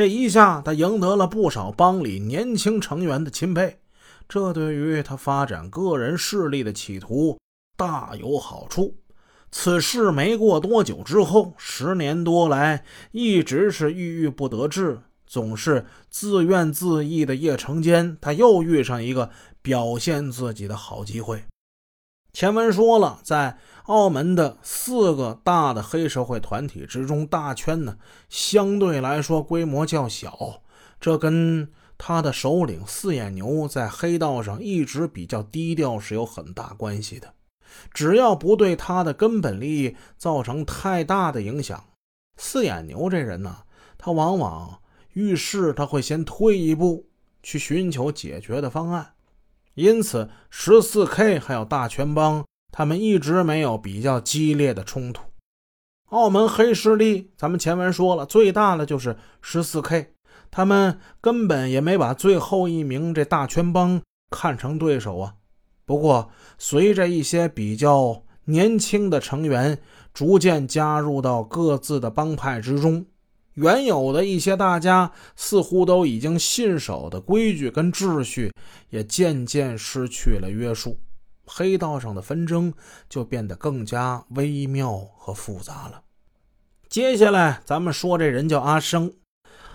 这一下，他赢得了不少帮里年轻成员的钦佩，这对于他发展个人势力的企图大有好处。此事没过多久之后，十年多来一直是郁郁不得志，总是自怨自艾的叶成坚，他又遇上一个表现自己的好机会。前文说了，在澳门的四个大的黑社会团体之中，大圈呢相对来说规模较小，这跟他的首领四眼牛在黑道上一直比较低调是有很大关系的。只要不对他的根本利益造成太大的影响，四眼牛这人呢，他往往遇事他会先退一步去寻求解决的方案。因此，十四 K 还有大圈帮，他们一直没有比较激烈的冲突。澳门黑势力，咱们前文说了，最大的就是十四 K，他们根本也没把最后一名这大圈帮看成对手啊。不过，随着一些比较年轻的成员逐渐加入到各自的帮派之中，原有的一些大家似乎都已经信守的规矩跟秩序也渐渐失去了约束，黑道上的纷争就变得更加微妙和复杂了。接下来，咱们说这人叫阿生，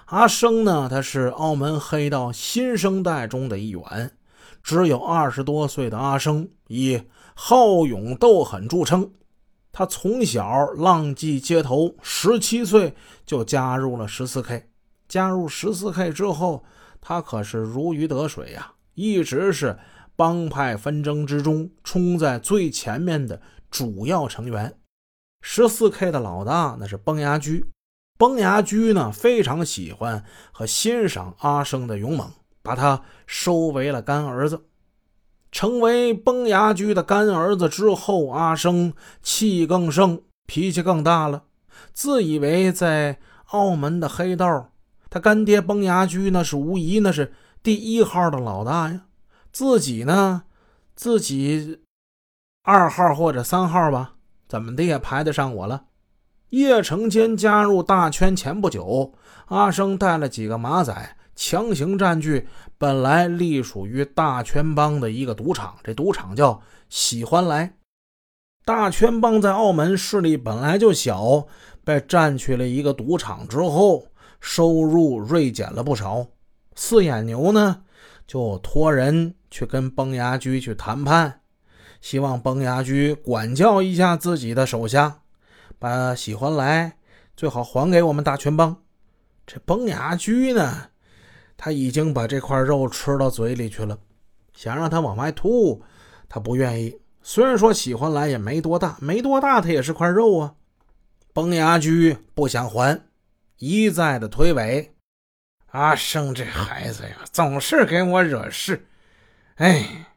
阿生呢，他是澳门黑道新生代中的一员。只有二十多岁的阿生以好勇斗狠著称，他从小浪迹街头，十七岁就加入了十四 K。加入十四 K 之后，他可是如鱼得水呀，一直是帮派纷争之中冲在最前面的主要成员。十四 K 的老大那是崩牙驹，崩牙驹呢非常喜欢和欣赏阿生的勇猛。把他收为了干儿子，成为崩牙驹的干儿子之后，阿生气更盛，脾气更大了，自以为在澳门的黑道，他干爹崩牙驹那是无疑那是第一号的老大呀，自己呢，自己二号或者三号吧，怎么的也排得上我了。叶成坚加入大圈前不久，阿生带了几个马仔。强行占据本来隶属于大圈帮的一个赌场，这赌场叫喜欢来。大圈帮在澳门势力本来就小，被占去了一个赌场之后，收入锐减了不少。四眼牛呢，就托人去跟崩牙驹去谈判，希望崩牙驹管教一下自己的手下，把喜欢来最好还给我们大圈帮。这崩牙驹呢？他已经把这块肉吃到嘴里去了，想让他往外吐，他不愿意。虽然说喜欢来也没多大，没多大，他也是块肉啊。崩牙驹不想还，一再的推诿。阿生这孩子呀，总是给我惹事。哎，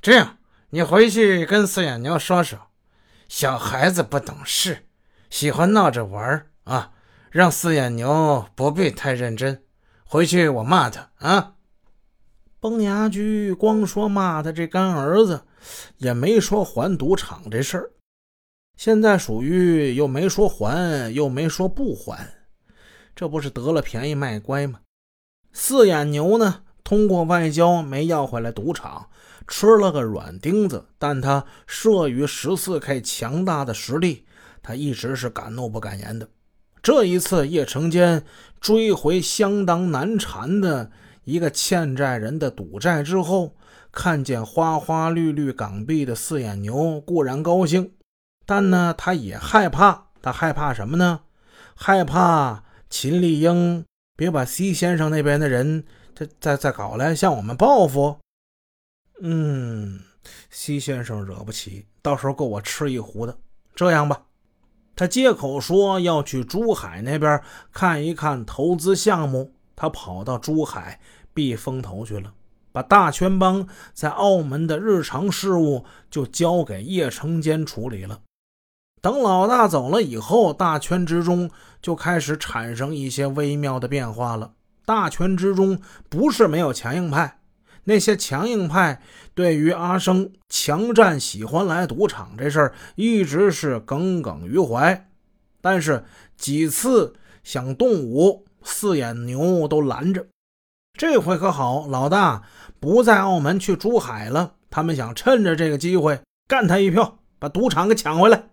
这样，你回去跟四眼牛说说，小孩子不懂事，喜欢闹着玩啊，让四眼牛不必太认真。回去我骂他啊！崩牙驹光说骂他这干儿子，也没说还赌场这事儿。现在属于又没说还，又没说不还，这不是得了便宜卖乖吗？四眼牛呢，通过外交没要回来赌场，吃了个软钉子。但他慑于十四 K 强大的实力，他一直是敢怒不敢言的。这一次，叶成坚追回相当难缠的一个欠债人的赌债之后，看见花花绿绿港币的四眼牛固然高兴，但呢，他也害怕。他害怕什么呢？害怕秦丽英别把西先生那边的人再再再搞来向我们报复。嗯西先生惹不起，到时候够我吃一壶的。这样吧。他借口说要去珠海那边看一看投资项目，他跑到珠海避风头去了，把大圈帮在澳门的日常事务就交给叶成坚处理了。等老大走了以后，大圈之中就开始产生一些微妙的变化了。大圈之中不是没有强硬派。那些强硬派对于阿生强占喜欢来赌场这事儿一直是耿耿于怀，但是几次想动武四眼牛都拦着。这回可好，老大不在澳门，去珠海了。他们想趁着这个机会干他一票，把赌场给抢回来。